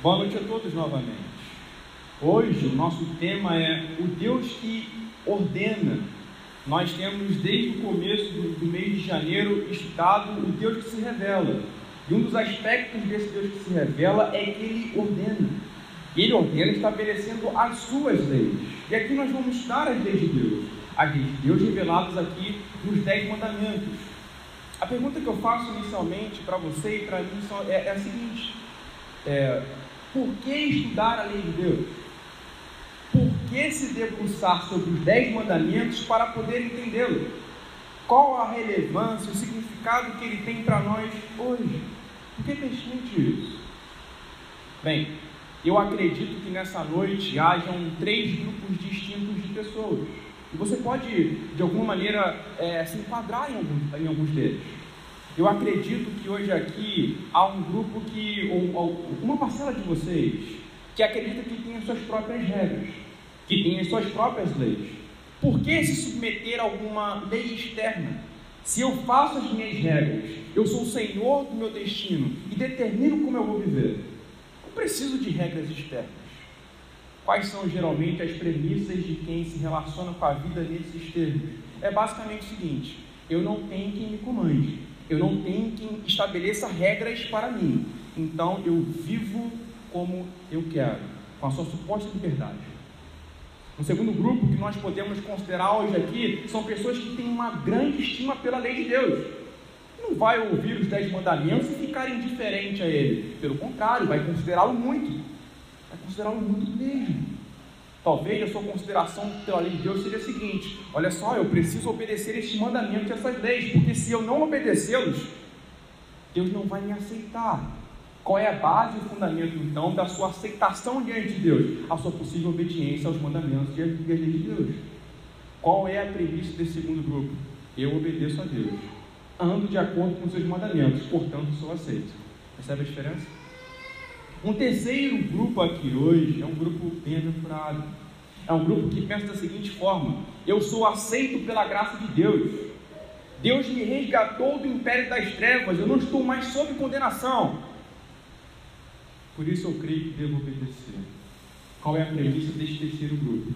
Boa noite a todos novamente. Hoje o nosso tema é o Deus que ordena. Nós temos desde o começo do, do mês de janeiro estudado o Deus que se revela. E um dos aspectos desse Deus que se revela é que ele ordena. Ele ordena estabelecendo as suas leis. E aqui nós vamos estudar as leis de Deus. As leis de Deus reveladas aqui nos Dez Mandamentos. A pergunta que eu faço inicialmente para você e para mim é, é a seguinte: é, por que estudar a lei de Deus? Por que se debruçar sobre os dez mandamentos para poder entendê-lo? Qual a relevância, o significado que ele tem para nós hoje? Por que pensamente isso? Bem, eu acredito que nessa noite hajam três grupos distintos de pessoas. E você pode, de alguma maneira, é, se enquadrar em alguns, em alguns deles. Eu acredito que hoje aqui há um grupo que, ou, ou, uma parcela de vocês, que acredita que tem as suas próprias regras, que tem as suas próprias leis. Por que se submeter a alguma lei externa? Se eu faço as minhas regras, eu sou o senhor do meu destino e determino como eu vou viver. Não preciso de regras externas. Quais são geralmente as premissas de quem se relaciona com a vida nesses termos? É basicamente o seguinte: eu não tenho quem me comande, eu não tenho quem estabeleça regras para mim. Então eu vivo como eu quero, com a sua suposta liberdade. O segundo grupo que nós podemos considerar hoje aqui são pessoas que têm uma grande estima pela lei de Deus. Não vai ouvir os dez mandamentos e ficar indiferente a ele. Pelo contrário, vai considerá-lo muito. Vai considerá-lo muito mesmo. Talvez a sua consideração pela lei de Deus seja a seguinte: olha só, eu preciso obedecer estes mandamentos e essas leis, porque se eu não obedecê-los, Deus não vai me aceitar. Qual é a base e o fundamento, então, da sua aceitação diante de Deus? A sua possível obediência aos mandamentos e às leis de Deus. Qual é a premissa desse segundo grupo? Eu obedeço a Deus. Ando de acordo com os seus mandamentos, portanto, sou aceito. Percebe a diferença? Um terceiro grupo aqui hoje é um grupo bem-aventurado. É um grupo que pensa da seguinte forma: eu sou aceito pela graça de Deus. Deus me resgatou do império das trevas, eu não estou mais sob condenação. Por isso eu creio que devo obedecer. Qual é a premissa deste terceiro grupo?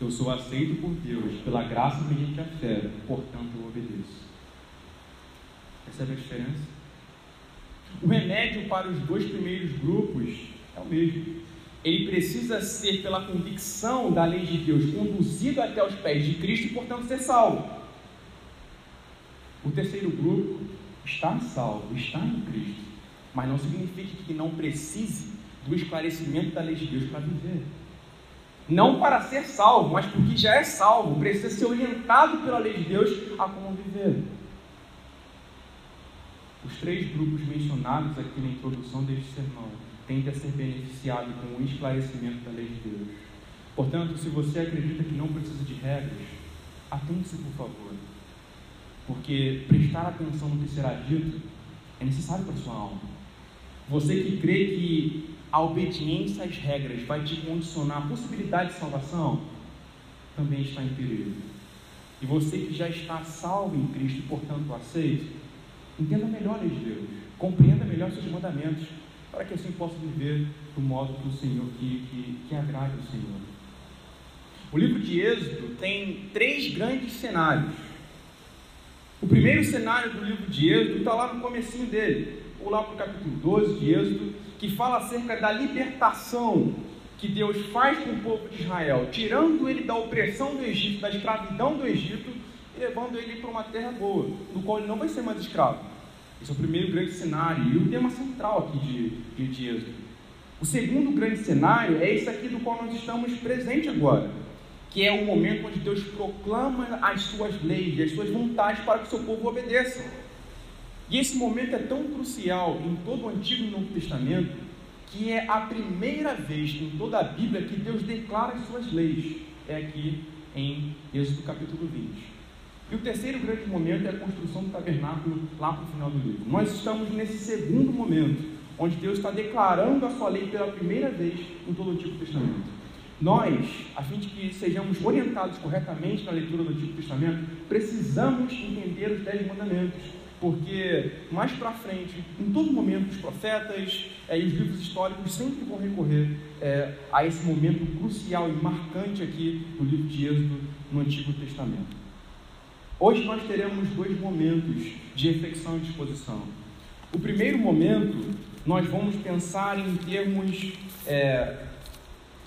Eu sou aceito por Deus pela graça mediante a fé, portanto eu obedeço. Percebe a diferença? O remédio para os dois primeiros grupos é o mesmo. Ele precisa ser, pela convicção da lei de Deus, conduzido até os pés de Cristo e, portanto, ser salvo. O terceiro grupo está salvo, está em Cristo, mas não significa que não precise do esclarecimento da lei de Deus para viver. Não para ser salvo, mas porque já é salvo, precisa ser orientado pela lei de Deus a como viver. Os três grupos mencionados aqui na introdução deste sermão tendem a ser beneficiados com o esclarecimento da lei de Deus. Portanto, se você acredita que não precisa de regras, atente-se, por favor. Porque prestar atenção no que será dito é necessário para a sua alma. Você que crê que a obediência às regras vai te condicionar a possibilidade de salvação, também está em perigo. E você que já está salvo em Cristo e, portanto, aceito, Entenda melhor a lei de Deus. Compreenda melhor seus mandamentos. Para que assim possa viver do modo que o Senhor, que, que, que agrade ao Senhor. O livro de Êxodo tem três grandes cenários. O primeiro cenário do livro de Êxodo está lá no comecinho dele, ou lá para o capítulo 12 de Êxodo, que fala acerca da libertação que Deus faz com o povo de Israel, tirando ele da opressão do Egito, da escravidão do Egito, e levando ele para uma terra boa, no qual ele não vai ser mais escravo. Esse é o primeiro grande cenário e o tema central aqui de, de, Êxodo. O segundo grande cenário é esse aqui do qual nós estamos presentes agora, que é o momento onde Deus proclama as suas leis, as suas vontades para que o seu povo obedeça. E esse momento é tão crucial em todo o Antigo e Novo Testamento, que é a primeira vez em toda a Bíblia que Deus declara as suas leis. É aqui em Êxodo capítulo 20. E o terceiro grande momento é a construção do tabernáculo lá para o final do livro. Nós estamos nesse segundo momento, onde Deus está declarando a sua lei pela primeira vez em todo o Antigo Testamento. Nós, a fim de que sejamos orientados corretamente na leitura do Antigo Testamento, precisamos entender os dez mandamentos. porque mais para frente, em todo momento, os profetas é, e os livros históricos sempre vão recorrer é, a esse momento crucial e marcante aqui do livro de Êxodo no Antigo Testamento. Hoje nós teremos dois momentos de reflexão e disposição. O primeiro momento, nós vamos pensar em termos é,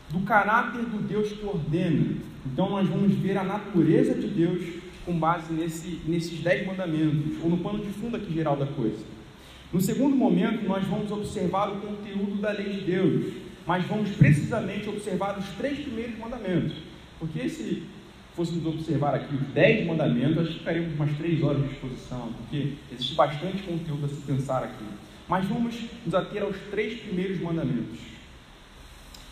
do caráter do Deus que ordena. Então, nós vamos ver a natureza de Deus com base nesse, nesses dez mandamentos, ou no pano de fundo aqui geral da coisa. No segundo momento, nós vamos observar o conteúdo da lei de Deus, mas vamos precisamente observar os três primeiros mandamentos, porque se fôssemos observar aqui os dez mandamentos, acho que ficaríamos umas três horas de exposição, porque existe bastante conteúdo a se pensar aqui. Mas vamos nos ater aos três primeiros mandamentos.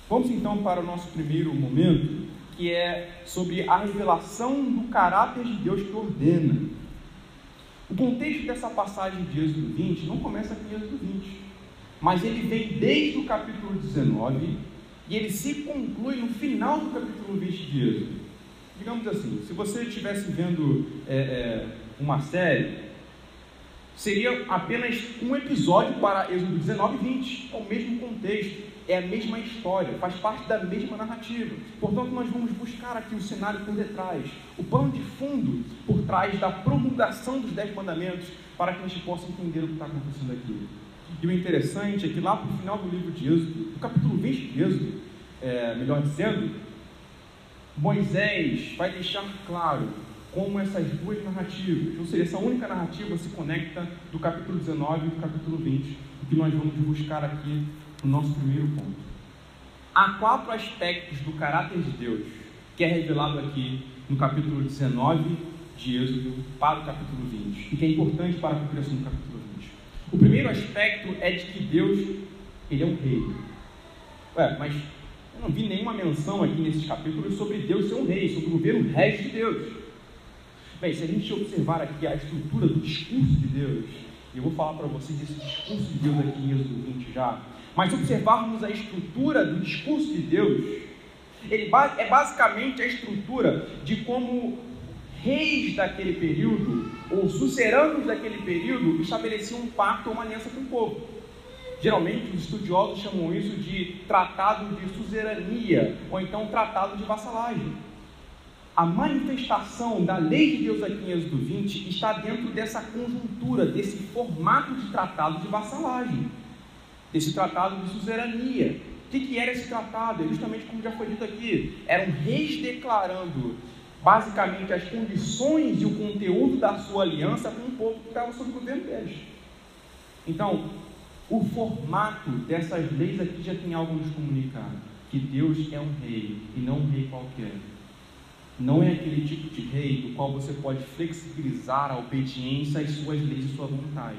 Vamos então para o nosso primeiro momento, que é sobre a revelação do caráter de Deus que ordena. O contexto dessa passagem de Êxodo 20 não começa aqui em Êxodo 20, mas ele vem desde o capítulo 19 e ele se conclui no final do capítulo 20 de Êxodo. Digamos assim, se você estivesse vendo é, é, uma série, seria apenas um episódio para Êxodo 19 e 20, é o mesmo contexto é a mesma história, faz parte da mesma narrativa. Portanto, nós vamos buscar aqui o cenário por detrás, o pano de fundo por trás da promulgação dos Dez Mandamentos, para que a gente possa entender o que está acontecendo aqui. E o interessante é que lá para o final do livro de Êxodo, no capítulo 20 de Êxodo, é, melhor dizendo, Moisés vai deixar claro como essas duas narrativas, ou seja, essa única narrativa se conecta do capítulo 19 e do capítulo 20, o que nós vamos buscar aqui o nosso primeiro ponto. Há quatro aspectos do caráter de Deus que é revelado aqui no capítulo 19 de Êxodo para o capítulo 20 e que é importante para a compreensão do capítulo 20. O primeiro aspecto é de que Deus ele é um rei. Ué, mas eu não vi nenhuma menção aqui nesses capítulos sobre Deus ser um rei, sobre o governo resto de Deus. Bem, se a gente observar aqui a estrutura do discurso de Deus, e eu vou falar para vocês esse discurso de Deus aqui em Êxodo 20 já, mas observarmos a estrutura do discurso de Deus, ele é basicamente a estrutura de como reis daquele período, ou suceranos daquele período, estabeleciam um pacto ou uma aliança com o povo. Geralmente os estudiosos chamam isso de tratado de suzerania, ou então tratado de vassalagem. A manifestação da lei de Deus aqui em Êxodo 20 está dentro dessa conjuntura, desse formato de tratado de vassalagem desse tratado de suzerania. O que, era esse tratado? É justamente como já foi dito aqui, eram reis declarando basicamente as condições e o conteúdo da sua aliança com o povo que estava sob o governo deles. Então, o formato dessas leis aqui já tem algo nos comunicar: que Deus é um rei e não um rei qualquer. Não é aquele tipo de rei do qual você pode flexibilizar a obediência às suas leis e sua vontade.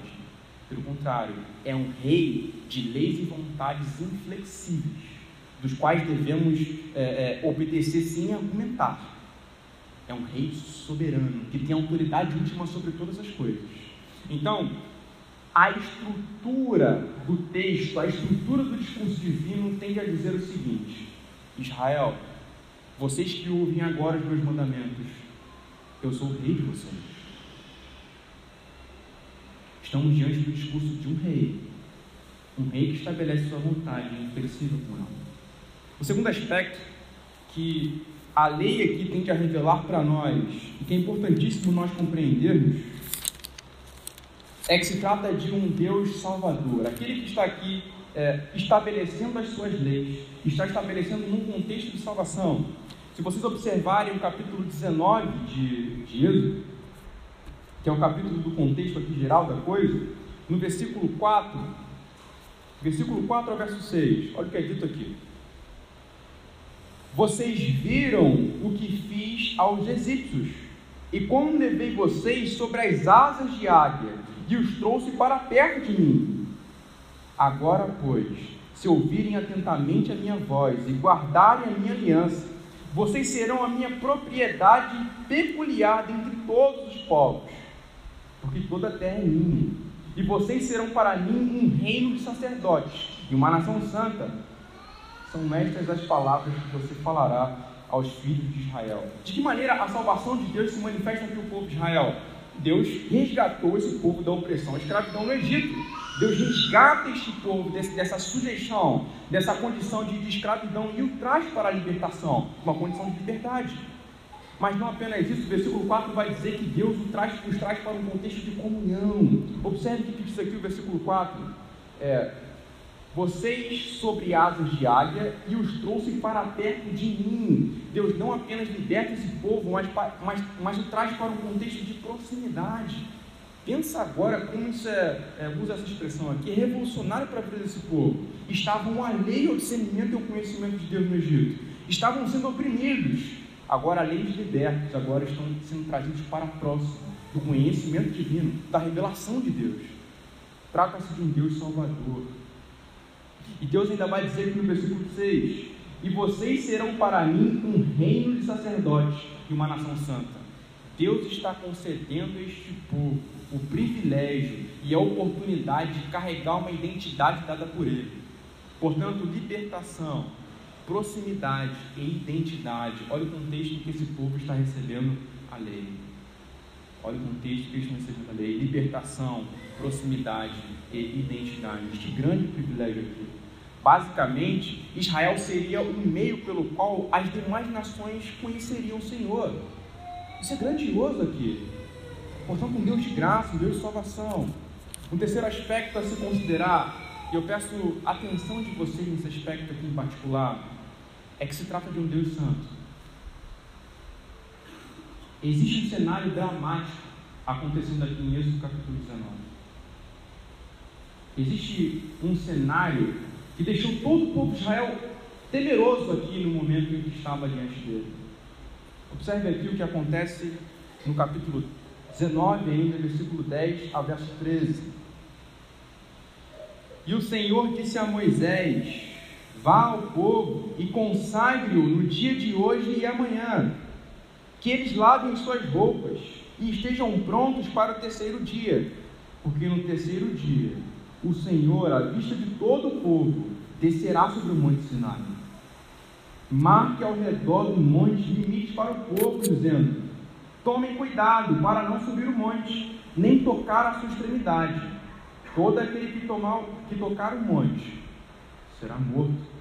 Pelo contrário, é um rei de leis e vontades inflexíveis, dos quais devemos é, é, obedecer sem argumentar. É um rei soberano, que tem autoridade última sobre todas as coisas. Então, a estrutura do texto, a estrutura do discurso divino tende a dizer o seguinte: Israel, vocês que ouvem agora os meus mandamentos, eu sou o rei de vocês. Estamos diante do discurso de um rei. Um rei que estabelece sua vontade, inflexível com ela. O segundo aspecto que a lei aqui tem que revelar para nós, e que é importantíssimo nós compreendermos, é que se trata de um Deus salvador, aquele que está aqui é, estabelecendo as suas leis, está estabelecendo num contexto de salvação. Se vocês observarem o capítulo 19 de, de Êxodo, que é o capítulo do contexto aqui geral da coisa, no versículo 4, versículo 4 ao verso 6, olha o que é dito aqui. Vocês viram o que fiz aos egípcios, e como levei vocês sobre as asas de águia, e os trouxe para perto de mim. Agora, pois, se ouvirem atentamente a minha voz e guardarem a minha aliança, vocês serão a minha propriedade peculiar dentre todos os povos porque toda a terra é minha. E vocês serão para mim um reino de sacerdotes e uma nação santa. São estas as palavras que você falará aos filhos de Israel. De que maneira a salvação de Deus se manifesta aqui o povo de Israel? Deus resgatou esse povo da opressão, a escravidão no Egito. Deus resgata este povo desse, dessa sujeição, dessa condição de, de escravidão e o traz para a libertação, uma condição de liberdade. Mas não apenas isso, o versículo 4 vai dizer que Deus os traz, os traz para um contexto de comunhão. Observe o que diz aqui o versículo 4. É, vocês sobre asas de águia e os trouxe para perto de mim. Deus não apenas liberta esse povo, mas, mas, mas o traz para um contexto de proximidade. Pensa agora como isso é, é usa essa expressão aqui, é revolucionário para a vida desse povo. Estavam alheios ao discernimento e ao conhecimento de Deus no Egito. Estavam sendo oprimidos. Agora, além de libertos, agora estão sendo trazidos para próximo do conhecimento divino, da revelação de Deus. Trata-se de um Deus salvador, e Deus ainda vai dizer aqui no versículo 6: E vocês serão para mim um reino de sacerdotes e uma nação santa. Deus está concedendo a este povo o privilégio e a oportunidade de carregar uma identidade dada por Ele. Portanto, libertação, proximidade e identidade. Olha o contexto em que esse povo está recebendo a lei. Olha o contexto que eles estão recebendo a lei: libertação, proximidade e identidade. Este grande privilégio aqui. Basicamente, Israel seria o meio pelo qual as demais nações conheceriam o Senhor. Isso é grandioso aqui. Portanto, um Deus de graça, um Deus de salvação. Um terceiro aspecto a se considerar, e eu peço atenção de vocês nesse aspecto aqui em particular, é que se trata de um Deus santo. Existe um cenário dramático acontecendo aqui em Êxodo capítulo 19. Existe um cenário que deixou todo o povo de Israel temeroso aqui no momento em que estava diante dele. Observe aqui o que acontece no capítulo 19, ainda, versículo 10 ao verso 13. E o Senhor disse a Moisés: Vá ao povo e consagre-o no dia de hoje e amanhã, que eles lavem suas roupas e estejam prontos para o terceiro dia, porque no terceiro dia o Senhor, à vista de todo o povo, descerá sobre o monte Sinai. Marque ao redor do monte limites para o povo, dizendo: Tomem cuidado para não subir o monte, nem tocar a sua extremidade. Todo aquele que, tomar, que tocar o monte será morto.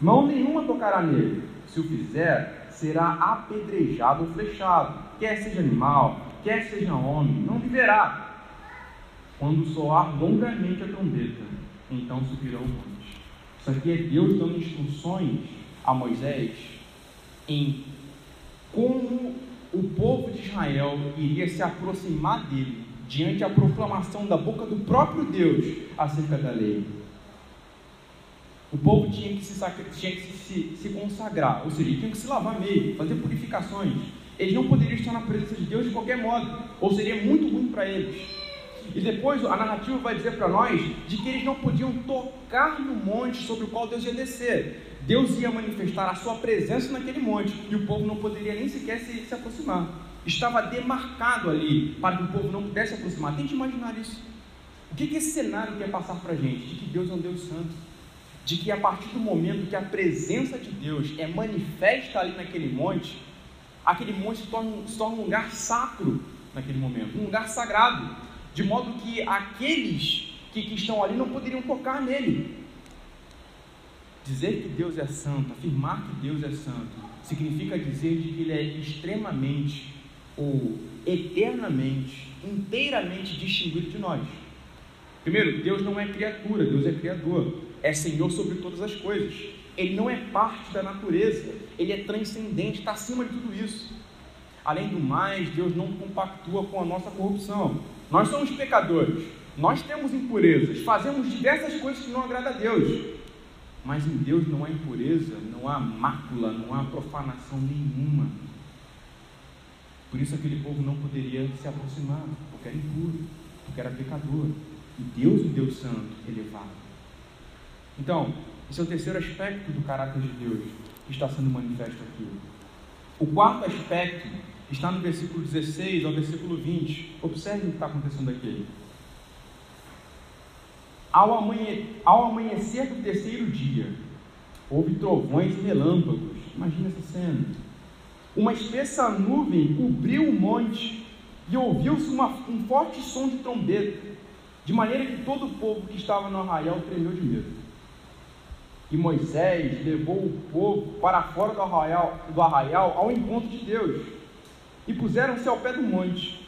Mão nenhuma tocará nele. Se o fizer, será apedrejado ou flechado. Quer seja animal, quer seja homem, não viverá quando soar longamente a trombeta, então subirá o monte. Isso aqui é Deus dando instruções a Moisés em como o povo de Israel iria se aproximar dele diante da proclamação da boca do próprio Deus acerca da lei. O povo tinha que se, tinha que se, se consagrar, ou seja, tinha que se lavar meio, fazer purificações. Eles não poderiam estar na presença de Deus de qualquer modo, ou seria muito ruim para eles. E depois a narrativa vai dizer para nós de que eles não podiam tocar no monte sobre o qual Deus ia descer. Deus ia manifestar a sua presença naquele monte e o povo não poderia nem sequer se, se aproximar. Estava demarcado ali para que o povo não pudesse se aproximar. Tente imaginar isso. O que, que esse cenário quer passar para a gente? De que Deus é um Deus santo. De que a partir do momento que a presença de Deus é manifesta ali naquele monte, aquele monte se torna, se torna um lugar sacro naquele momento, um lugar sagrado de modo que aqueles que, que estão ali não poderiam tocar nele. Dizer que Deus é santo, afirmar que Deus é santo, significa dizer que Ele é extremamente ou eternamente, inteiramente distinguido de nós. Primeiro, Deus não é criatura, Deus é criador, é Senhor sobre todas as coisas. Ele não é parte da natureza, ele é transcendente, está acima de tudo isso. Além do mais, Deus não compactua com a nossa corrupção. Nós somos pecadores, nós temos impurezas, fazemos diversas coisas que não agradam a Deus. Mas em Deus não há impureza, não há mácula, não há profanação nenhuma. Por isso aquele povo não poderia se aproximar, porque era impuro, porque era pecador. E Deus, o Deus Santo, elevado. Então, esse é o terceiro aspecto do caráter de Deus que está sendo manifesto aqui. O quarto aspecto está no versículo 16 ao versículo 20. Observe o que está acontecendo aqui. Ao, amanhe... ao amanhecer do terceiro dia, houve trovões e relâmpagos. Imagina essa cena. Uma espessa nuvem cobriu o monte e ouviu-se um forte som de trombeta, de maneira que todo o povo que estava no arraial tremeu de medo. E Moisés levou o povo para fora do arraial, do arraial ao encontro de Deus, e puseram-se ao pé do monte.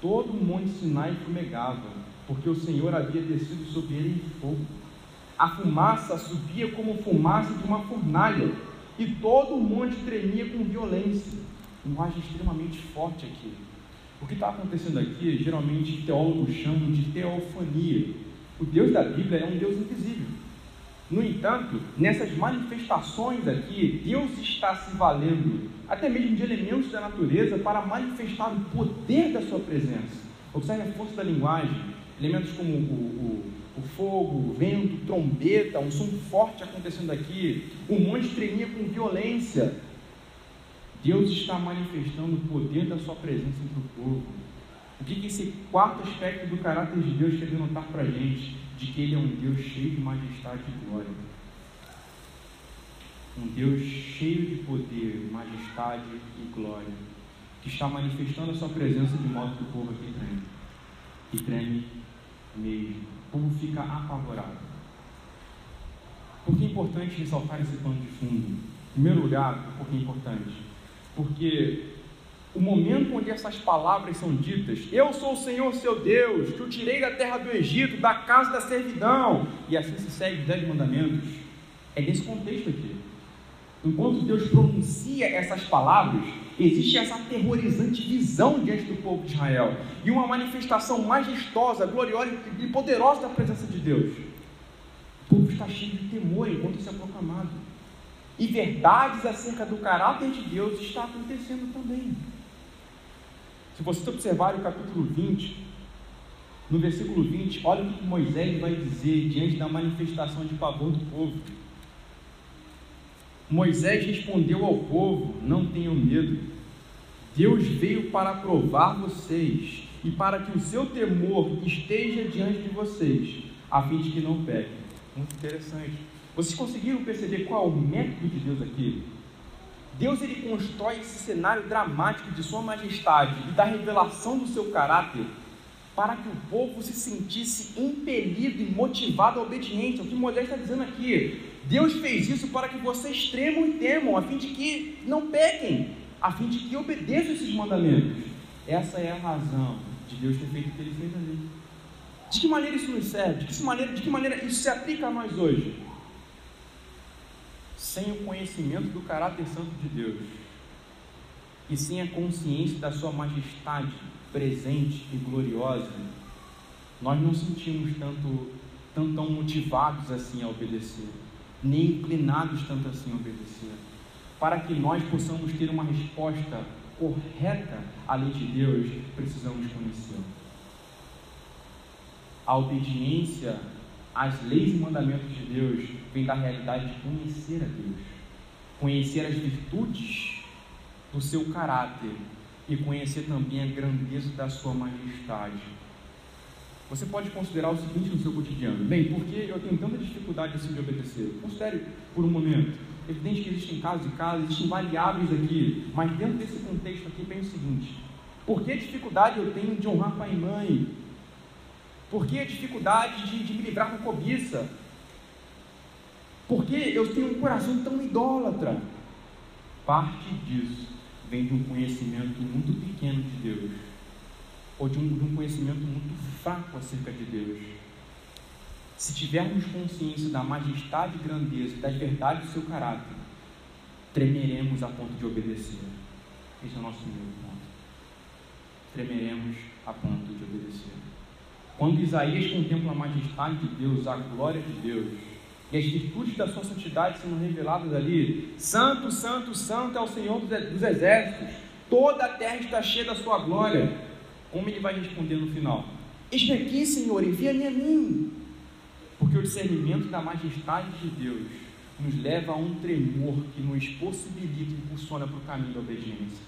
Todo o monte Sinai fumegava, porque o Senhor havia descido sobre ele em fogo. A fumaça subia como fumaça de uma fornalha, e todo o monte tremia com violência. Linguagem extremamente forte aqui. O que está acontecendo aqui, geralmente teólogos chamam de teofania. O Deus da Bíblia é um Deus invisível. No entanto, nessas manifestações aqui, Deus está se valendo até mesmo de elementos da natureza para manifestar o poder da sua presença. Observe a força da linguagem, elementos como o, o, o fogo, o vento, trombeta, um som forte acontecendo aqui, o monte tremia com violência. Deus está manifestando o poder da sua presença entre o povo. O que, que esse quarto aspecto do caráter de Deus quer denotar para a gente? De que Ele é um Deus cheio de majestade e glória. Um Deus cheio de poder, majestade e glória. Que está manifestando a sua presença de modo que o povo aqui treme. E treme mesmo. O povo fica apavorado. Por que é importante ressaltar esse pano de fundo? Em primeiro lugar, por que é importante? Porque o momento onde essas palavras são ditas, eu sou o Senhor seu Deus, que o tirei da terra do Egito, da casa da servidão, e assim se segue os dez mandamentos, é nesse contexto aqui. Enquanto Deus pronuncia essas palavras, existe essa aterrorizante visão diante do povo de Israel e uma manifestação majestosa, gloriosa e poderosa da presença de Deus. O povo está cheio de temor enquanto isso é proclamado. E verdades acerca do caráter de Deus está acontecendo também. Se você observar o capítulo 20, no versículo 20, olha o que Moisés vai dizer diante da manifestação de pavor do povo. Moisés respondeu ao povo: Não tenham medo. Deus veio para provar vocês e para que o seu temor esteja diante de vocês, a fim de que não pequem. Muito interessante. Vocês conseguiram perceber qual é o método de Deus aqui? Deus ele constrói esse cenário dramático de sua majestade e da revelação do seu caráter para que o povo se sentisse impelido e motivado à obediência. O que Moisés está dizendo aqui, Deus fez isso para que vocês tremam e temam, a fim de que não pequem, a fim de que obedeçam esses mandamentos. Essa é a razão de Deus ter feito o que ele fez ali. De que maneira isso nos serve? De que maneira, de que maneira isso se aplica a nós hoje? sem o conhecimento do caráter santo de Deus e sem a consciência da sua majestade presente e gloriosa, nós não sentimos tanto, tão motivados assim a obedecer, nem inclinados tanto assim a obedecer. Para que nós possamos ter uma resposta correta à lei de Deus, precisamos conhecê-la. A obediência as leis e mandamentos de Deus vêm da realidade de conhecer a Deus, conhecer as virtudes do seu caráter e conhecer também a grandeza da sua majestade. Você pode considerar o seguinte no seu cotidiano: bem, porque eu tenho tanta dificuldade assim de obedecer? Considere por um momento. É evidente que existem casos e casos, existem variáveis aqui, mas dentro desse contexto aqui vem o seguinte: por que dificuldade eu tenho de honrar pai e mãe, por que dificuldade de, de me livrar da cobiça? Por que eu tenho um coração tão idólatra? Parte disso vem de um conhecimento muito pequeno de Deus, ou de um, de um conhecimento muito fraco acerca de Deus. Se tivermos consciência da majestade e grandeza, da verdade do seu caráter, tremeremos a ponto de obedecer. Esse é o nosso primeiro ponto. Tremeremos a ponto de obedecer. Quando Isaías contempla a majestade de Deus, a glória de Deus, e as virtudes da sua santidade sendo reveladas ali, Santo, Santo, Santo é o Senhor dos exércitos, toda a terra está cheia da sua glória. Como ele vai responder no final? Eis-me aqui, Senhor, envia-me a mim. Porque o discernimento da majestade de Deus nos leva a um tremor que nos possibilita e impulsiona para o caminho da obediência.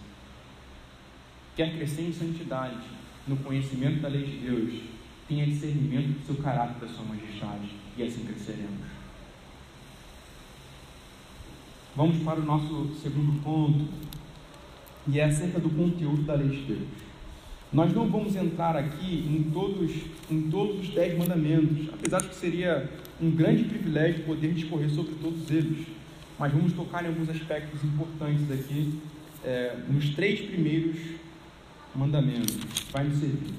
Quer crescer em santidade, no conhecimento da lei de Deus, tenha discernimento do seu caráter, da sua majestade, e assim cresceremos. Vamos para o nosso segundo ponto, e é acerca do conteúdo da lei de Deus. Nós não vamos entrar aqui em todos, em todos os dez mandamentos, apesar de que seria um grande privilégio poder discorrer sobre todos eles. Mas vamos tocar em alguns aspectos importantes aqui, é, nos três primeiros mandamentos. Vai nos servir.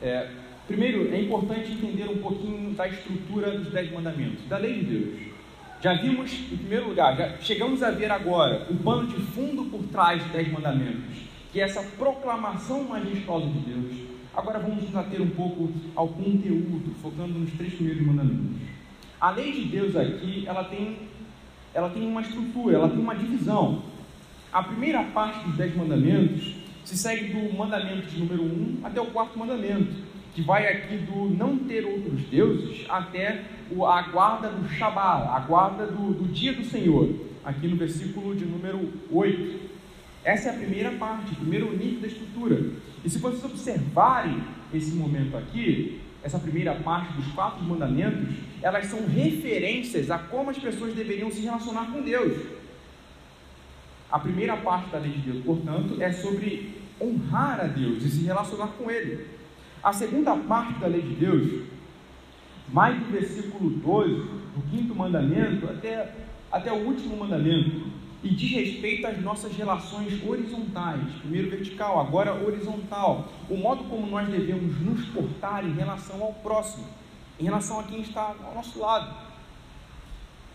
É, primeiro, é importante entender um pouquinho da estrutura dos dez mandamentos, da lei de Deus. Já vimos, em primeiro lugar, já chegamos a ver agora o pano de fundo por trás dos dez mandamentos, que é essa proclamação majestosa de Deus. Agora vamos nos ater um pouco ao conteúdo, focando nos três primeiros mandamentos. A lei de Deus aqui, ela tem, ela tem uma estrutura, ela tem uma divisão. A primeira parte dos dez mandamentos se segue do mandamento de número um até o quarto mandamento, que vai aqui do não ter outros deuses até a guarda do Shabat, a guarda do, do dia do Senhor, aqui no versículo de número 8. Essa é a primeira parte, o primeiro nível da estrutura. E se vocês observarem esse momento aqui, essa primeira parte dos quatro mandamentos, elas são referências a como as pessoas deveriam se relacionar com Deus. A primeira parte da lei de Deus, portanto, é sobre honrar a Deus e se relacionar com Ele. A segunda parte da lei de Deus mais do versículo 12, do quinto mandamento, até, até o último mandamento, e diz respeito às nossas relações horizontais. Primeiro vertical, agora horizontal. O modo como nós devemos nos portar em relação ao próximo, em relação a quem está ao nosso lado.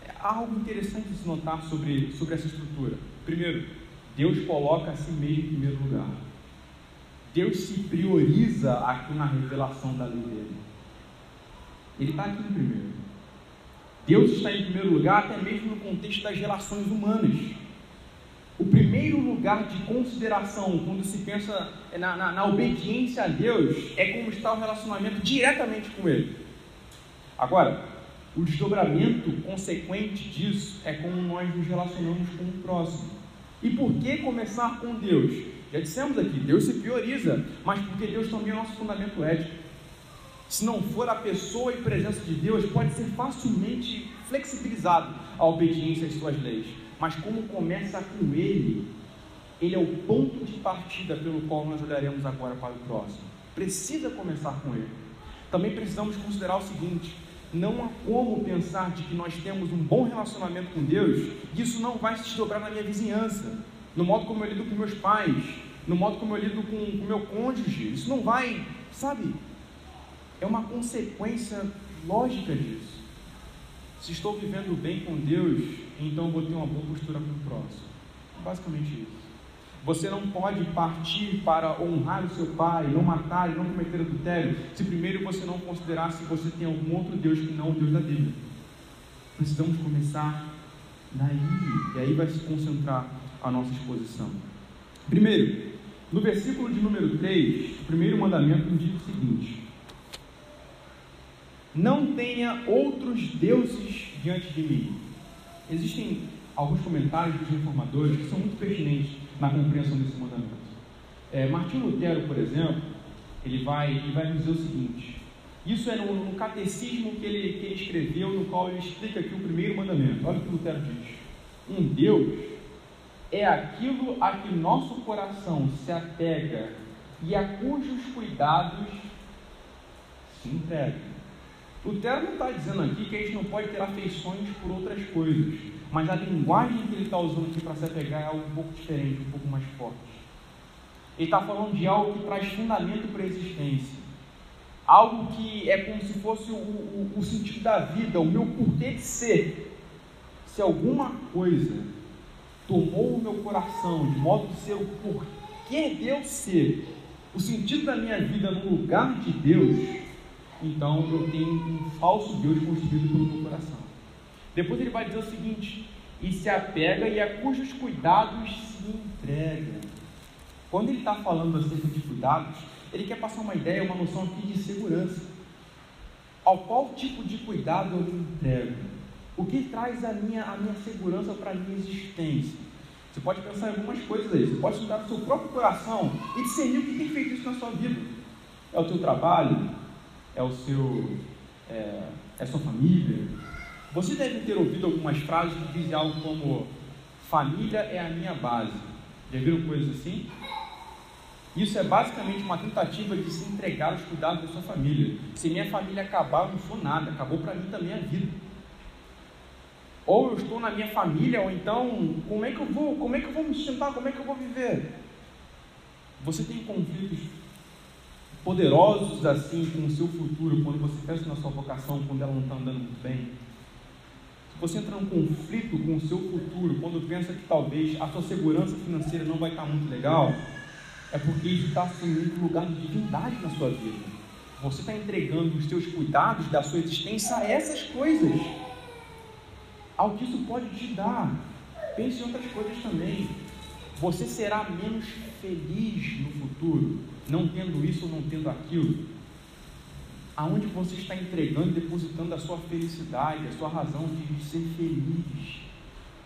É algo interessante de se notar sobre, sobre essa estrutura. Primeiro, Deus coloca a si mesmo em primeiro lugar. Deus se prioriza aqui na revelação da lei dele. Ele está aqui em primeiro. Deus está em primeiro lugar, até mesmo no contexto das relações humanas. O primeiro lugar de consideração, quando se pensa na, na, na obediência a Deus, é como está o relacionamento diretamente com Ele. Agora, o desdobramento consequente disso é como nós nos relacionamos com o próximo. E por que começar com Deus? Já dissemos aqui, Deus se prioriza, mas porque Deus também é o nosso fundamento ético se não for a pessoa e presença de Deus, pode ser facilmente flexibilizado a obediência às suas leis. Mas como começa com Ele, Ele é o ponto de partida pelo qual nós olharemos agora para o próximo. Precisa começar com Ele. Também precisamos considerar o seguinte: não há como pensar de que nós temos um bom relacionamento com Deus, e isso não vai se desdobrar na minha vizinhança, no modo como eu lido com meus pais, no modo como eu lido com o meu cônjuge. Isso não vai, sabe, é uma consequência lógica disso. Se estou vivendo bem com Deus, então vou ter uma boa postura com o próximo. Basicamente isso. Você não pode partir para honrar o seu pai, não matar e não cometer adultério, se primeiro você não considerar se você tem algum outro Deus que não o Deus da Bíblia. Precisamos começar daí, e aí vai se concentrar a nossa exposição. Primeiro, no versículo de número 3, o primeiro mandamento diz o seguinte: não tenha outros deuses diante de mim. Existem alguns comentários dos reformadores que são muito pertinentes na compreensão desse mandamento. É, Martinho Lutero, por exemplo, ele vai, ele vai dizer o seguinte: isso é no, no catecismo que ele, que ele escreveu, no qual ele explica aqui o primeiro mandamento. Olha o que Lutero diz: Um Deus é aquilo a que nosso coração se apega e a cujos cuidados se entrega. Lutero não está dizendo aqui que a gente não pode ter afeições por outras coisas, mas a linguagem que ele está usando aqui para se apegar é algo um pouco diferente, um pouco mais forte. Ele está falando de algo que traz fundamento para a existência, algo que é como se fosse o, o, o sentido da vida, o meu porquê de ser. Se alguma coisa tomou o meu coração de modo de ser o porquê de eu ser, o sentido da minha vida no lugar de Deus, então eu tenho um falso Deus construído pelo meu coração. Depois ele vai dizer o seguinte: e se apega e a cujos cuidados se entrega. Quando ele está falando acerca de cuidados, ele quer passar uma ideia, uma noção aqui de segurança. Ao qual tipo de cuidado eu me entrego? O que traz a minha, a minha segurança para a minha existência? Você pode pensar em algumas coisas aí. Você pode estudar no seu próprio coração e discernir o que tem feito isso na sua vida. É o teu trabalho? é o seu, é, é a sua família. Você deve ter ouvido algumas frases que dizem algo como família é a minha base. Já viram coisas assim? Isso é basicamente uma tentativa de se entregar aos cuidados da sua família. Se minha família acabar, eu não sou nada, acabou para mim também a vida. Ou eu estou na minha família, ou então, como é que eu vou, como é que eu vou me sustentar, como é que eu vou viver? Você tem conflitos poderosos assim com o seu futuro, quando você pensa na sua vocação, quando ela não está andando muito bem? Se você entra num conflito com o seu futuro, quando pensa que talvez a sua segurança financeira não vai estar muito legal, é porque isso está assumindo lugar de divindade na sua vida. Você está entregando os seus cuidados da sua existência a essas coisas. Ao que isso pode te dar. Pense em outras coisas também. Você será menos feliz no futuro, não tendo isso ou não tendo aquilo. Aonde você está entregando depositando a sua felicidade, a sua razão de ser feliz.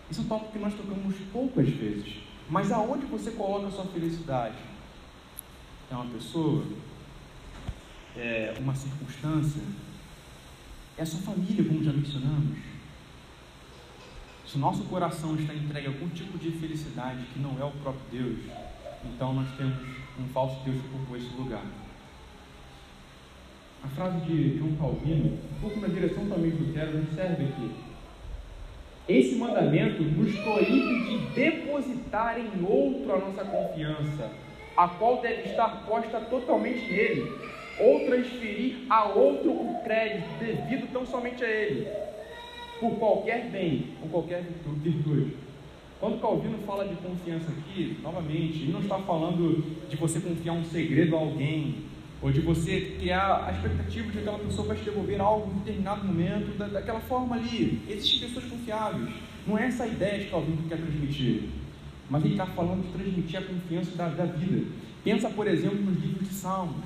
Isso é um tópico que nós tocamos poucas vezes. Mas aonde você coloca a sua felicidade? é uma pessoa, é uma circunstância, é a sua família, como já mencionamos. Se nosso coração está entregue a algum tipo de felicidade que não é o próprio Deus, então nós temos um falso Deus que ocupou esse lugar. A frase de João Calvino, um pouco na direção também do Lutero, nos serve aqui. Esse mandamento nos proíbe de depositar em outro a nossa confiança, a qual deve estar posta totalmente nele, ou transferir a outro o crédito devido tão somente a ele, por qualquer bem, por qualquer virtude. Quando Calvino fala de confiança aqui, novamente, ele não está falando de você confiar um segredo a alguém, ou de você criar a expectativa de que aquela pessoa vai te devolver algo em determinado momento, da, daquela forma ali. Existem pessoas confiáveis. Não é essa a ideia que Calvino quer transmitir mas ele está falando de transmitir a confiança da, da vida. Pensa, por exemplo, nos livros de Salmos.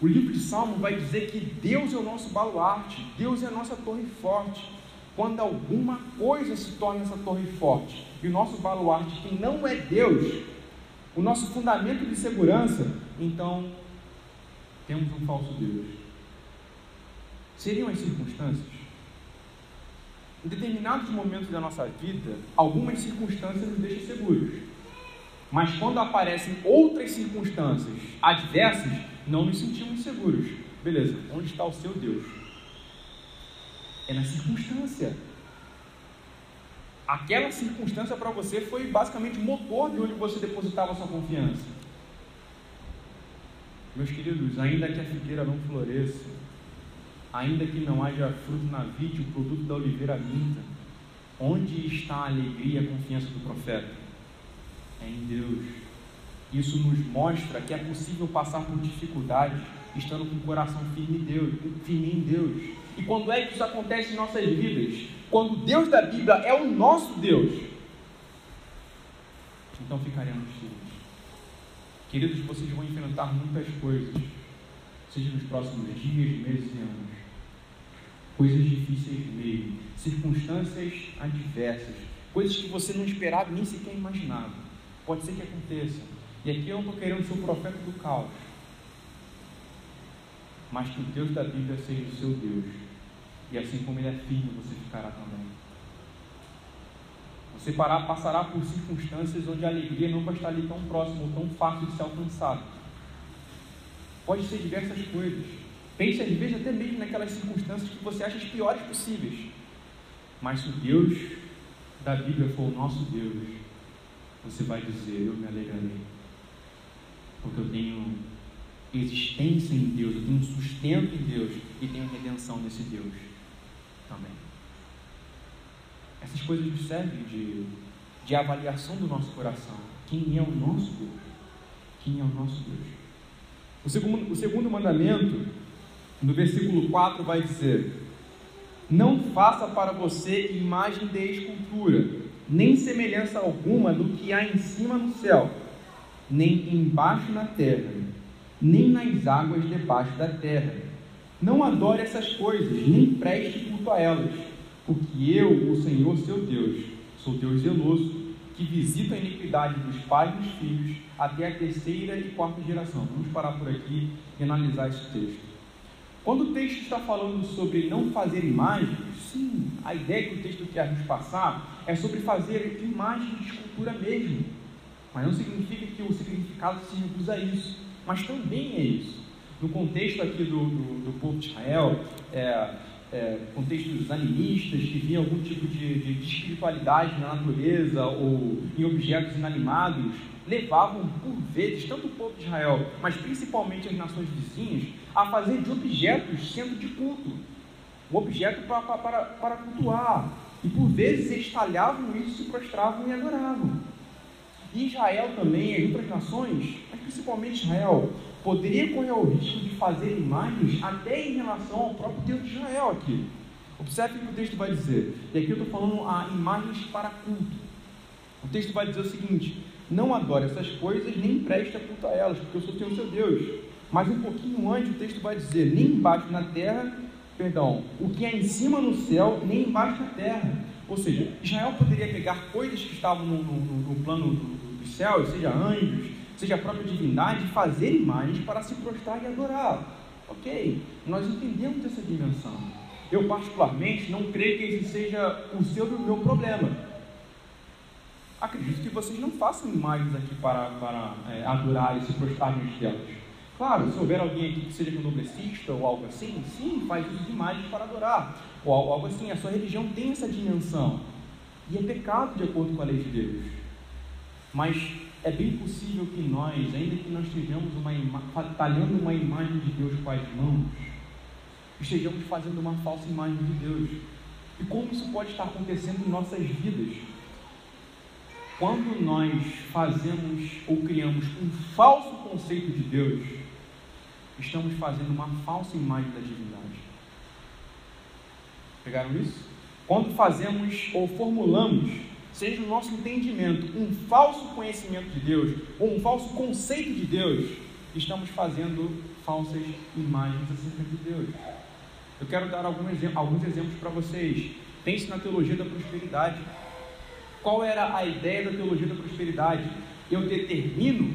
O livro de Salmos vai dizer que Deus é o nosso baluarte, Deus é a nossa torre forte. Quando alguma coisa se torna essa torre forte e o nosso baluarte, que não é Deus, o nosso fundamento de segurança, então temos um falso Deus. Seriam as circunstâncias? Em determinados momentos da nossa vida, algumas circunstâncias nos deixam seguros. Mas quando aparecem outras circunstâncias adversas, não nos sentimos seguros. Beleza, onde está o seu Deus? É na circunstância. Aquela circunstância para você foi basicamente o motor de onde você depositava a sua confiança. Meus queridos, ainda que a figueira não floresça, ainda que não haja fruto na vide, o produto da oliveira minta, onde está a alegria e a confiança do profeta? É em Deus. Isso nos mostra que é possível passar por dificuldades estando com o coração firme em Deus, firme em Deus. E quando é que isso acontece em nossas vidas? Quando o Deus da Bíblia é o nosso Deus. Então ficaremos firmes. Queridos, vocês vão enfrentar muitas coisas, seja nos próximos dias, meses e anos coisas difíceis mesmo, circunstâncias adversas, coisas que você não esperava nem sequer imaginava. Pode ser que aconteça. E aqui eu não estou querendo ser o profeta do caos, mas que o Deus da Bíblia seja o seu Deus. E assim como Ele é firme, você ficará também. Você passará por circunstâncias onde a alegria não vai estar ali tão próximo, tão fácil de ser alcançada. Pode ser diversas coisas. Pense às vezes até mesmo naquelas circunstâncias que você acha as piores possíveis. Mas se o Deus da Bíblia for o nosso Deus, você vai dizer: Eu me alegrarei. Porque eu tenho existência em Deus, eu tenho sustento em Deus e tenho redenção nesse Deus também. Essas coisas nos servem de, de avaliação do nosso coração. Quem é o nosso Deus? Quem é o nosso Deus? O segundo, o segundo mandamento no versículo 4 vai dizer: Não faça para você imagem de escultura, nem semelhança alguma do que há em cima no céu, nem embaixo na terra, nem nas águas debaixo da terra. Não adore essas coisas, nem preste culto a elas, porque eu, o Senhor seu Deus, sou Deus zeloso, que visita a iniquidade dos pais e dos filhos até a terceira e quarta geração. Vamos parar por aqui e analisar esse texto. Quando o texto está falando sobre não fazer imagens, sim, a ideia que o texto quer nos passar é sobre fazer imagem de escultura mesmo. Mas não significa que o significado se recusa a isso. Mas também é isso. No contexto aqui do, do, do povo de Israel, é, é, contextos animistas que viam algum tipo de, de, de espiritualidade na natureza ou em objetos inanimados, levavam por vezes tanto o povo de Israel, mas principalmente as nações vizinhas, a fazer de objetos sendo de culto. Um objeto para, para, para cultuar. E por vezes eles talhavam isso, se prostravam e adoravam. Israel também, as outras nações, mas principalmente Israel, poderia correr o risco de fazer imagens até em relação ao próprio Deus de Israel aqui. Observe o que o texto vai dizer. E aqui eu estou falando a imagens para culto. O texto vai dizer o seguinte: Não adore essas coisas, nem preste a culto a elas, porque eu sou teu seu Deus. Mas um pouquinho antes o texto vai dizer: Nem embaixo na terra, perdão, o que é em cima no céu, nem embaixo na terra. Ou seja, Israel poderia pegar coisas que estavam no, no, no plano céus, seja anjos, seja a própria divindade, fazer imagens para se prostrar e adorar. Ok, nós entendemos essa dimensão. Eu, particularmente, não creio que esse seja o seu e o meu problema. Acredito que vocês não façam imagens aqui para, para é, adorar e se prostrar diante delas. Claro, se houver alguém aqui que seja candomblessista ou algo assim, sim, faz uso de imagens para adorar. Ou algo assim, a sua religião tem essa dimensão. E é pecado de acordo com a lei de Deus. Mas é bem possível que nós, ainda que nós estejamos uma talhando uma imagem de Deus com as mãos, estejamos fazendo uma falsa imagem de Deus. E como isso pode estar acontecendo em nossas vidas? Quando nós fazemos ou criamos um falso conceito de Deus, estamos fazendo uma falsa imagem da divindade. Pegaram isso? Quando fazemos ou formulamos seja no nosso entendimento um falso conhecimento de Deus ou um falso conceito de Deus, estamos fazendo falsas imagens acerca de Deus. Eu quero dar alguns exemplos para vocês. Pense na teologia da prosperidade. Qual era a ideia da teologia da prosperidade? Eu determino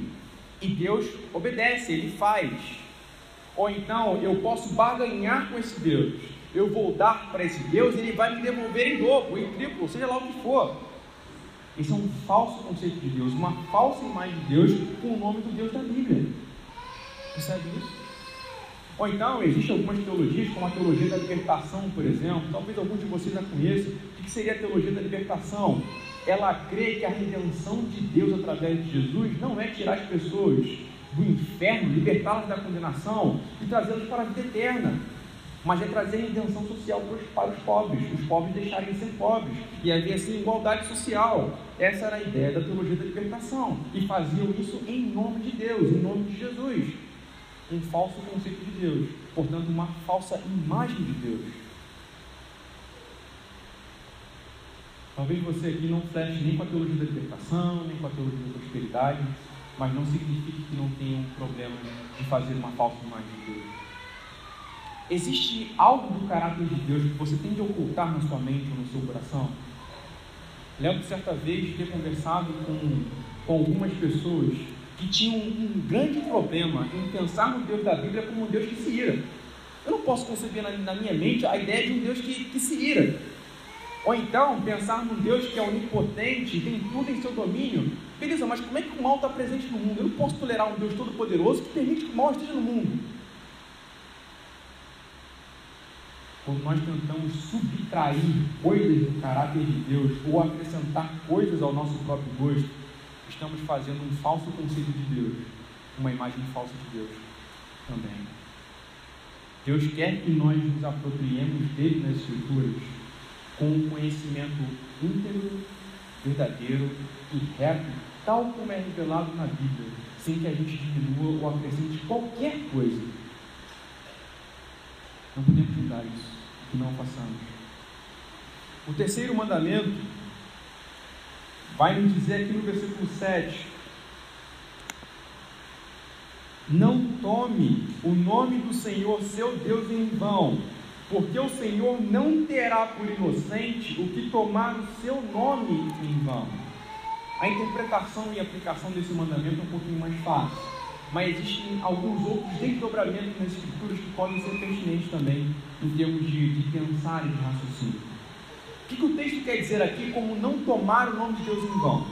e Deus obedece, Ele faz. Ou então eu posso barganhar com esse Deus. Eu vou dar para esse Deus e Ele vai me devolver em dobro, em triplo, seja lá o que for. Esse é um falso conceito de Deus, uma falsa imagem de Deus com o nome do Deus da Bíblia. Percebe isso? Ou então, existem algumas teologias, como a teologia da libertação, por exemplo, talvez alguns de vocês já conheçam. O que seria a teologia da libertação? Ela crê que a redenção de Deus através de Jesus não é tirar as pessoas do inferno, libertá-las da condenação e trazê-las para a vida eterna mas é trazer redenção social para os pobres, os pobres deixarem de ser pobres, e havia assim igualdade social. Essa era a ideia da teologia da libertação, e faziam isso em nome de Deus, em nome de Jesus. Um falso conceito de Deus, portanto, uma falsa imagem de Deus. Talvez você aqui não fleche nem com a teologia da libertação, nem com a teologia da prosperidade, mas não significa que não tenha um problema de fazer uma falsa imagem de Deus. Existe algo do caráter de Deus que você tem de ocultar na sua mente ou no seu coração? Lembro certa vez ter conversado com, com algumas pessoas que tinham um grande problema em pensar no Deus da Bíblia como um Deus que se ira. Eu não posso conceber na, na minha mente a ideia de um Deus que, que se ira. Ou então pensar num Deus que é onipotente, tem tudo em seu domínio. Beleza, mas como é que o mal está presente no mundo? Eu não posso tolerar um Deus todo-poderoso que permite que o mal esteja no mundo. Quando nós tentamos subtrair coisas do caráter de Deus ou acrescentar coisas ao nosso próprio gosto, estamos fazendo um falso conceito de Deus, uma imagem falsa de Deus também. Deus quer que nós nos apropriemos dele nas Escrituras com um conhecimento íntegro, verdadeiro e reto, tal como é revelado na Bíblia, sem que a gente diminua ou acrescente qualquer coisa. Não podemos mudar isso que não façamos. O terceiro mandamento vai nos dizer aqui no versículo 7: Não tome o nome do Senhor seu Deus em vão, porque o Senhor não terá por inocente o que tomar o seu nome em vão. A interpretação e aplicação desse mandamento é um pouquinho mais fácil mas existem alguns outros desdobramentos nas escrituras que podem ser pertinentes também em termos de, de pensar e de raciocínio. O que, que o texto quer dizer aqui como não tomar o nome de Deus em vão?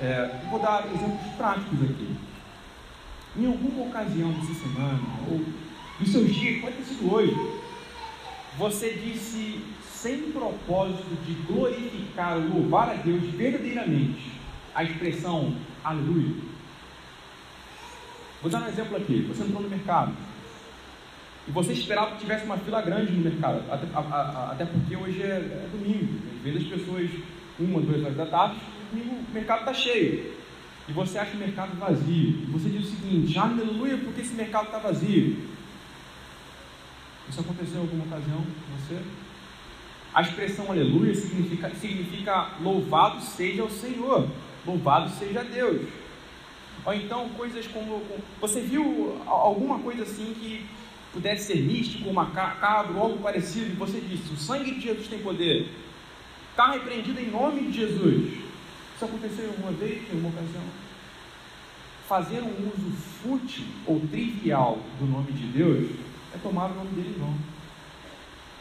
É, vou dar exemplos práticos aqui. Em alguma ocasião dessa semana, ou nos seus dias, pode ter sido hoje, você disse sem propósito de glorificar, louvar a Deus verdadeiramente, a expressão aleluia. Vou dar um exemplo aqui. Você entrou no mercado e você esperava que tivesse uma fila grande no mercado, até, a, a, até porque hoje é, é domingo. Às vezes as pessoas, uma, duas horas da tarde, o mercado está cheio. E você acha o mercado vazio. E você diz o seguinte: aleluia, porque esse mercado está vazio. Isso aconteceu em alguma ocasião com você? A expressão aleluia significa, significa louvado seja o Senhor, louvado seja Deus. Ou então coisas como. Você viu alguma coisa assim que pudesse ser místico, macabro, algo parecido, e você disse: o sangue de Jesus tem poder. Está repreendido em nome de Jesus. Isso aconteceu alguma vez, em alguma ocasião? Fazer um uso fútil ou trivial do nome de Deus é tomar o nome dele vão.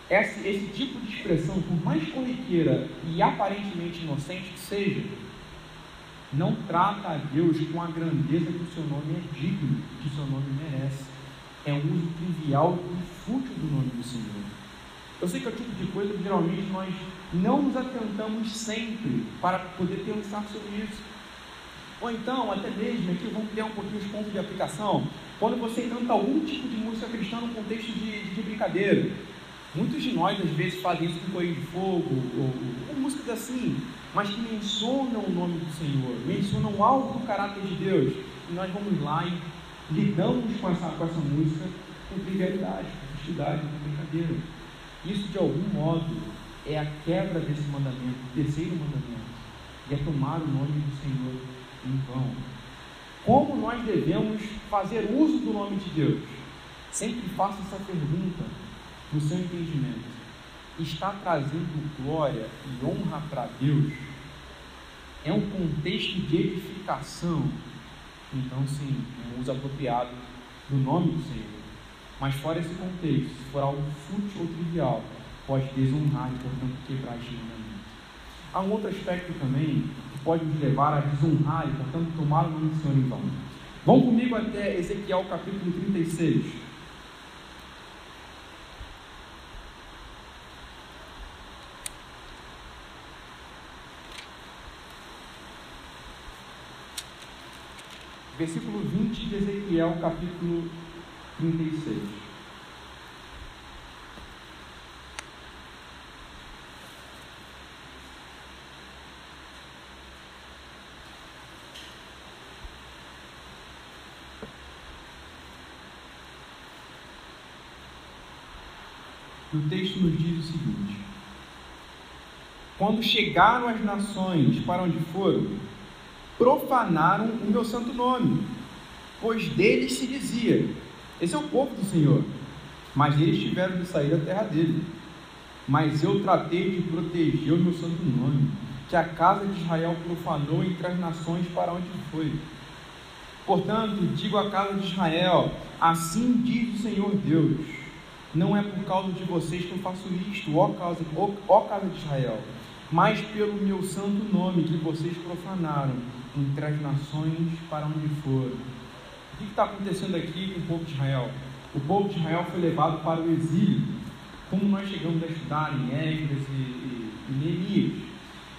Esse, esse tipo de expressão, por mais corriqueira e aparentemente inocente que seja, não trata a Deus com a grandeza que o seu nome é digno, que o seu nome merece. É um uso trivial e fútil do nome do Senhor. Eu sei que é o tipo de coisa que geralmente nós não nos atentamos sempre para poder pensar sobre isso. Ou então, até mesmo, aqui vamos criar um pouquinho os pontos de aplicação. Quando você canta algum tipo de música cristã no contexto de, de brincadeira, muitos de nós às vezes fazem isso com coelho de fogo, ou, ou músicas assim, mas que mencionam o nome do Senhor, mencionam algo do caráter de Deus, e nós vamos lá e lidamos com essa, com essa música com trivialidade, com festividade, com brincadeira. Isso, de algum modo, é a quebra desse mandamento, terceiro mandamento, e é tomar o nome do Senhor em vão. Como nós devemos fazer uso do nome de Deus? Sempre faça essa pergunta no seu entendimento. Está trazendo glória e honra para Deus? É um contexto de edificação? Então, sim, um uso apropriado do nome do Senhor. Mas fora esse contexto, se for algo fútil ou trivial, pode desonrar e, portanto, quebrar este mandamento. Há um outro aspecto também que pode nos levar a desonrar e, portanto, tomar o nome do Senhor em vão. Vão comigo até Ezequiel capítulo 36. Versículo 20 de Ezequiel, capítulo 36. E o texto nos diz o seguinte: Quando chegaram as nações para onde foram, profanaram o meu santo nome, pois deles se dizia: esse é o povo do Senhor. Mas eles tiveram de sair da terra dele. Mas eu tratei de proteger o meu santo nome, que a casa de Israel profanou entre as nações para onde foi. Portanto, digo à casa de Israel: assim diz o Senhor Deus. Não é por causa de vocês que eu faço isto, ó casa, ó, ó casa de Israel, mas pelo meu santo nome que vocês profanaram entre as nações para onde foram. O que está acontecendo aqui com o povo de Israel? O povo de Israel foi levado para o exílio, como nós chegamos a estudar em Esdras e, e, e Neemias.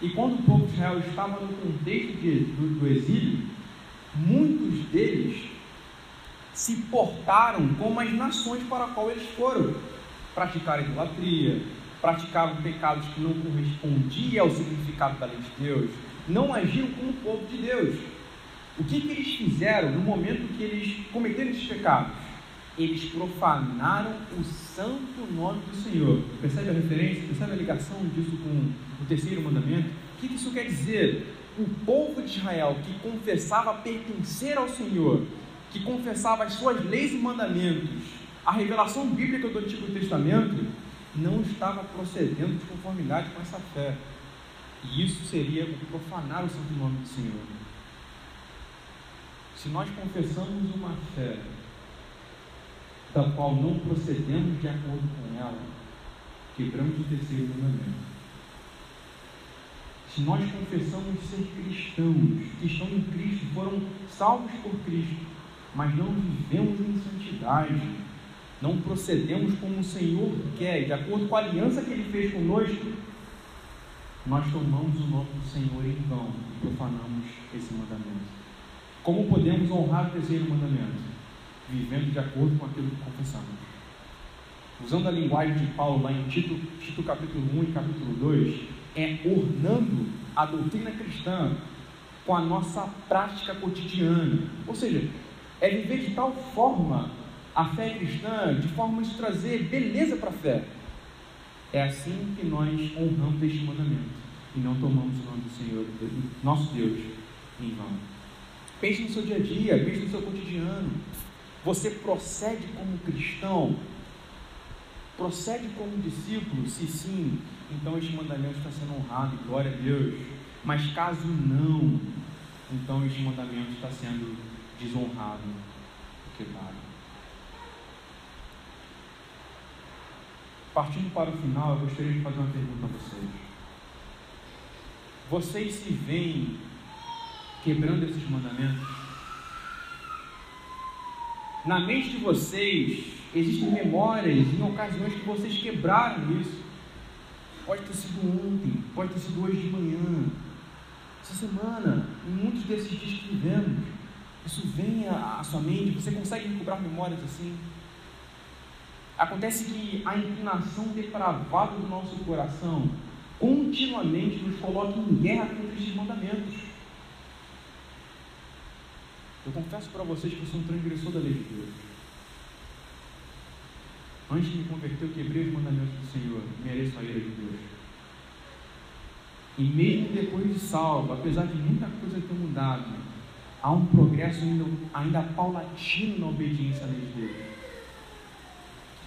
E quando o povo de Israel estava no contexto de, do, do exílio, muitos deles se portaram como as nações para as quais eles foram. Praticaram idolatria, praticavam pecados que não correspondiam ao significado da lei de Deus, não agiram como o povo de Deus. O que, que eles fizeram no momento que eles cometeram esses pecados? Eles profanaram o santo nome do Senhor. Percebe a referência? Percebe a ligação disso com o terceiro mandamento? O que, que isso quer dizer? O povo de Israel que confessava pertencer ao Senhor, que confessava as suas leis e mandamentos, a revelação bíblica do Antigo Testamento, não estava procedendo de conformidade com essa fé. E isso seria profanar o santo nome do Senhor. Se nós confessamos uma fé da qual não procedemos de acordo com ela, quebramos o terceiro mandamento. se nós confessamos ser cristãos, que estão em Cristo, foram salvos por Cristo, mas não vivemos em santidade, não procedemos como o Senhor quer, de acordo com a aliança que Ele fez conosco, nós tomamos o nome do Senhor em vão e profanamos esse mandamento. Como podemos honrar o terceiro mandamento? Vivendo de acordo com aquilo que confessamos. Usando a linguagem de Paulo lá em Tito, Tito capítulo 1 e capítulo 2, é ornando a doutrina cristã com a nossa prática cotidiana. Ou seja, é viver de tal forma a fé cristã, de forma de trazer beleza para a fé. É assim que nós honramos este mandamento e não tomamos o nome do Senhor, nosso Deus, em vão. Pense no seu dia a dia, pense no seu cotidiano. Você procede como cristão? Procede como discípulo? Se sim, então este mandamento está sendo honrado, glória a Deus. Mas caso não, então este mandamento está sendo desonrado, quebrado. Partindo para o final, eu gostaria de fazer uma pergunta a vocês. Vocês se veem quebrando esses mandamentos? Na mente de vocês existem memórias em ocasiões que vocês quebraram isso. Pode ter sido ontem, pode ter sido hoje de manhã, essa semana, em muitos desses dias que vivemos. Isso vem à sua mente, você consegue recuperar memórias assim? Acontece que a inclinação depravada do nosso coração continuamente nos coloca em guerra contra esses mandamentos. Eu confesso para vocês que eu sou um transgressor da lei de Deus. Antes de me converter, eu quebrei os mandamentos do Senhor, mereço a ira de Deus. E mesmo depois de salvo, apesar de muita coisa ter mudado, há um progresso ainda, ainda paulatino na obediência à lei de Deus.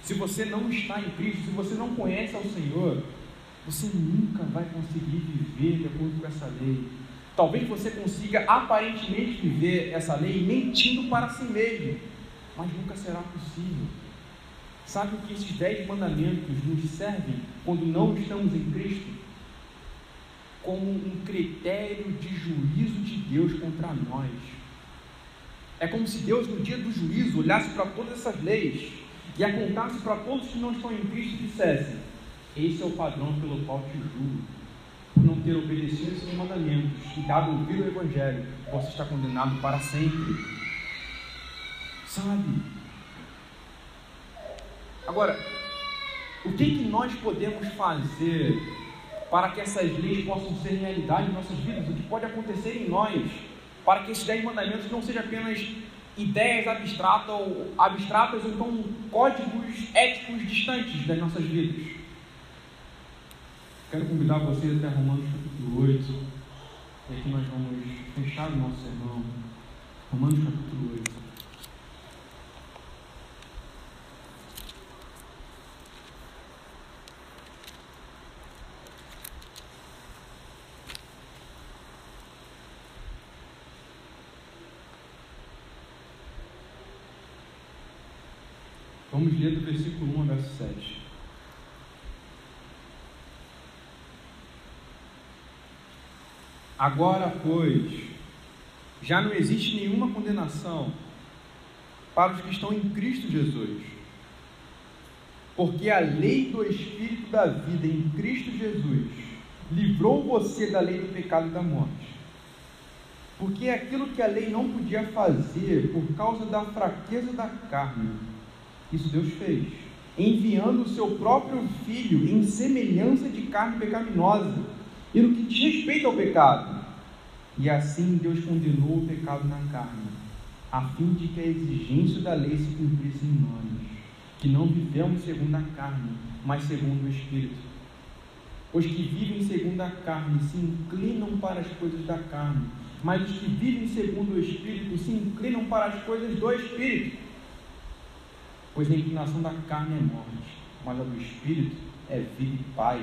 Se você não está em Cristo, se você não conhece ao Senhor, você nunca vai conseguir viver de acordo com essa lei. Talvez você consiga aparentemente viver essa lei mentindo para si mesmo, mas nunca será possível. Sabe o que esses dez mandamentos nos servem quando não estamos em Cristo? Como um critério de juízo de Deus contra nós. É como se Deus, no dia do juízo, olhasse para todas essas leis e apontasse para todos que não estão em Cristo e dissesse: Esse é o padrão pelo qual te julgo. Por não ter obedecido esses mandamentos e dado ouvir o Evangelho, você está condenado para sempre. Sabe? Agora, o que, que nós podemos fazer para que essas leis possam ser realidade em nossas vidas? O que pode acontecer em nós para que esses dez mandamentos não sejam apenas ideias abstratas ou, abstratas ou então códigos éticos distantes das nossas vidas? Quero convidar vocês até Romanos capítulo 8. E aqui nós vamos fechar o nosso sermão. Romanos capítulo 8. Vamos ler do versículo 1 ao verso 7. Agora, pois, já não existe nenhuma condenação para os que estão em Cristo Jesus. Porque a lei do Espírito da vida em Cristo Jesus livrou você da lei do pecado e da morte. Porque aquilo que a lei não podia fazer por causa da fraqueza da carne, isso Deus fez, enviando o seu próprio filho em semelhança de carne pecaminosa, e no que diz respeito ao pecado. E assim Deus condenou o pecado na carne, a fim de que a exigência da lei se cumprisse em nós, que não vivemos segundo a carne, mas segundo o Espírito. Os que vivem segundo a carne se inclinam para as coisas da carne, mas os que vivem segundo o Espírito se inclinam para as coisas do Espírito pois a inclinação da carne é morte, mas a do espírito é vida e paz.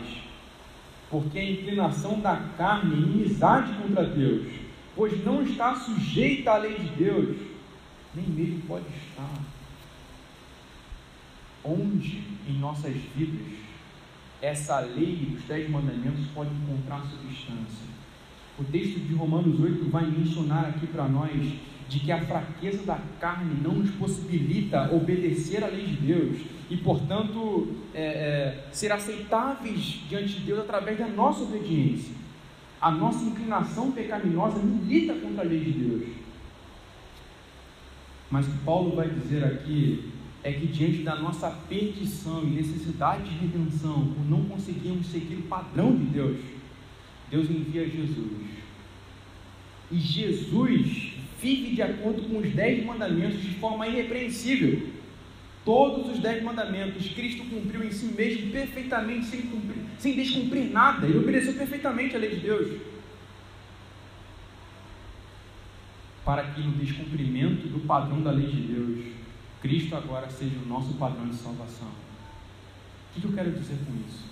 Porque a inclinação da carne é inimizade contra Deus, pois não está sujeita à lei de Deus, nem mesmo pode estar. Onde em nossas vidas essa lei dos dez mandamentos pode encontrar substância. O texto de Romanos 8 vai mencionar aqui para nós de que a fraqueza da carne não nos possibilita obedecer à lei de Deus e, portanto, é, é, ser aceitáveis diante de Deus através da nossa obediência. A nossa inclinação pecaminosa milita contra a lei de Deus. Mas o que Paulo vai dizer aqui é que diante da nossa perdição e necessidade de redenção, por não conseguirmos seguir o padrão de Deus, Deus envia Jesus. E Jesus vive de acordo com os dez mandamentos de forma irrepreensível. Todos os dez mandamentos Cristo cumpriu em si mesmo perfeitamente, sem, cumprir, sem descumprir nada. Ele obedeceu perfeitamente a lei de Deus. Para que no descumprimento do padrão da lei de Deus, Cristo agora seja o nosso padrão de salvação. O que eu quero dizer com isso?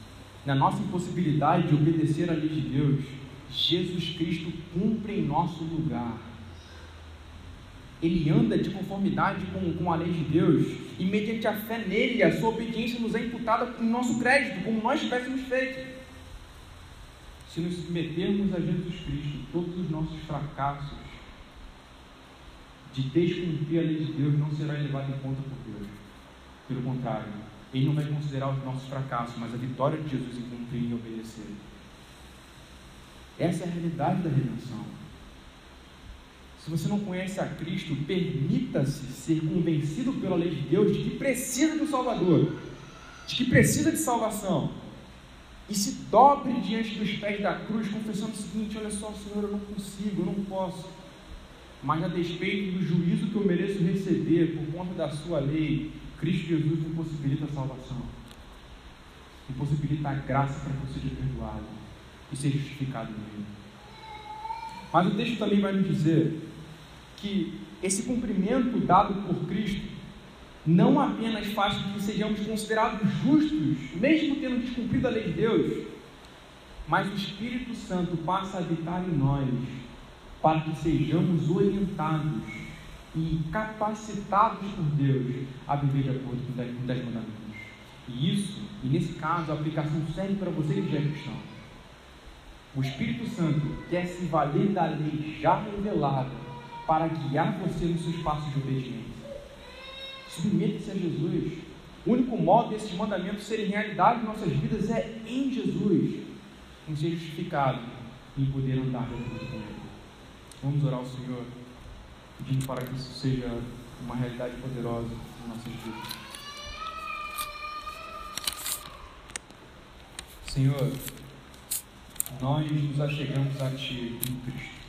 Na nossa impossibilidade de obedecer à lei de Deus, Jesus Cristo cumpre em nosso lugar ele anda de conformidade com, com a lei de Deus, e mediante a fé nele, a sua obediência nos é imputada com nosso crédito, como nós tivéssemos feito. Se nos submetermos a Jesus Cristo, todos os nossos fracassos de descumprir a lei de Deus não será levado em conta por Deus. Pelo contrário, Ele não vai considerar os nossos fracassos, mas a vitória de Jesus em cumprir e obedecer. Essa é a realidade da redenção. Se você não conhece a Cristo, permita-se ser convencido pela lei de Deus de que precisa um Salvador, de que precisa de salvação. E se dobre diante dos pés da cruz, confessando o seguinte: Olha só, Senhor, eu não consigo, eu não posso. Mas a despeito do juízo que eu mereço receber por conta da sua lei, Cristo Jesus me possibilita a salvação, me possibilita a graça para eu seja perdoado e ser justificado nele. Mas o texto também vai nos dizer que esse cumprimento dado por Cristo não apenas faz com que sejamos considerados justos, mesmo tendo descumprido a lei de Deus, mas o Espírito Santo passa a habitar em nós para que sejamos orientados e capacitados por Deus a viver de acordo com os dez mandamentos. E isso, e nesse caso, a aplicação serve para você que já é cristão. O Espírito Santo quer se valer da lei já revelada para guiar você nos seus passos de obediência. Submeta-se a Jesus. O único modo desses mandamentos serem realidade em nossas vidas é em Jesus, em ser justificado e em poder andar de com Ele. Vamos orar ao Senhor, pedindo para que isso seja uma realidade poderosa em nossas vidas. Senhor, nós nos achegamos a Ti em Cristo.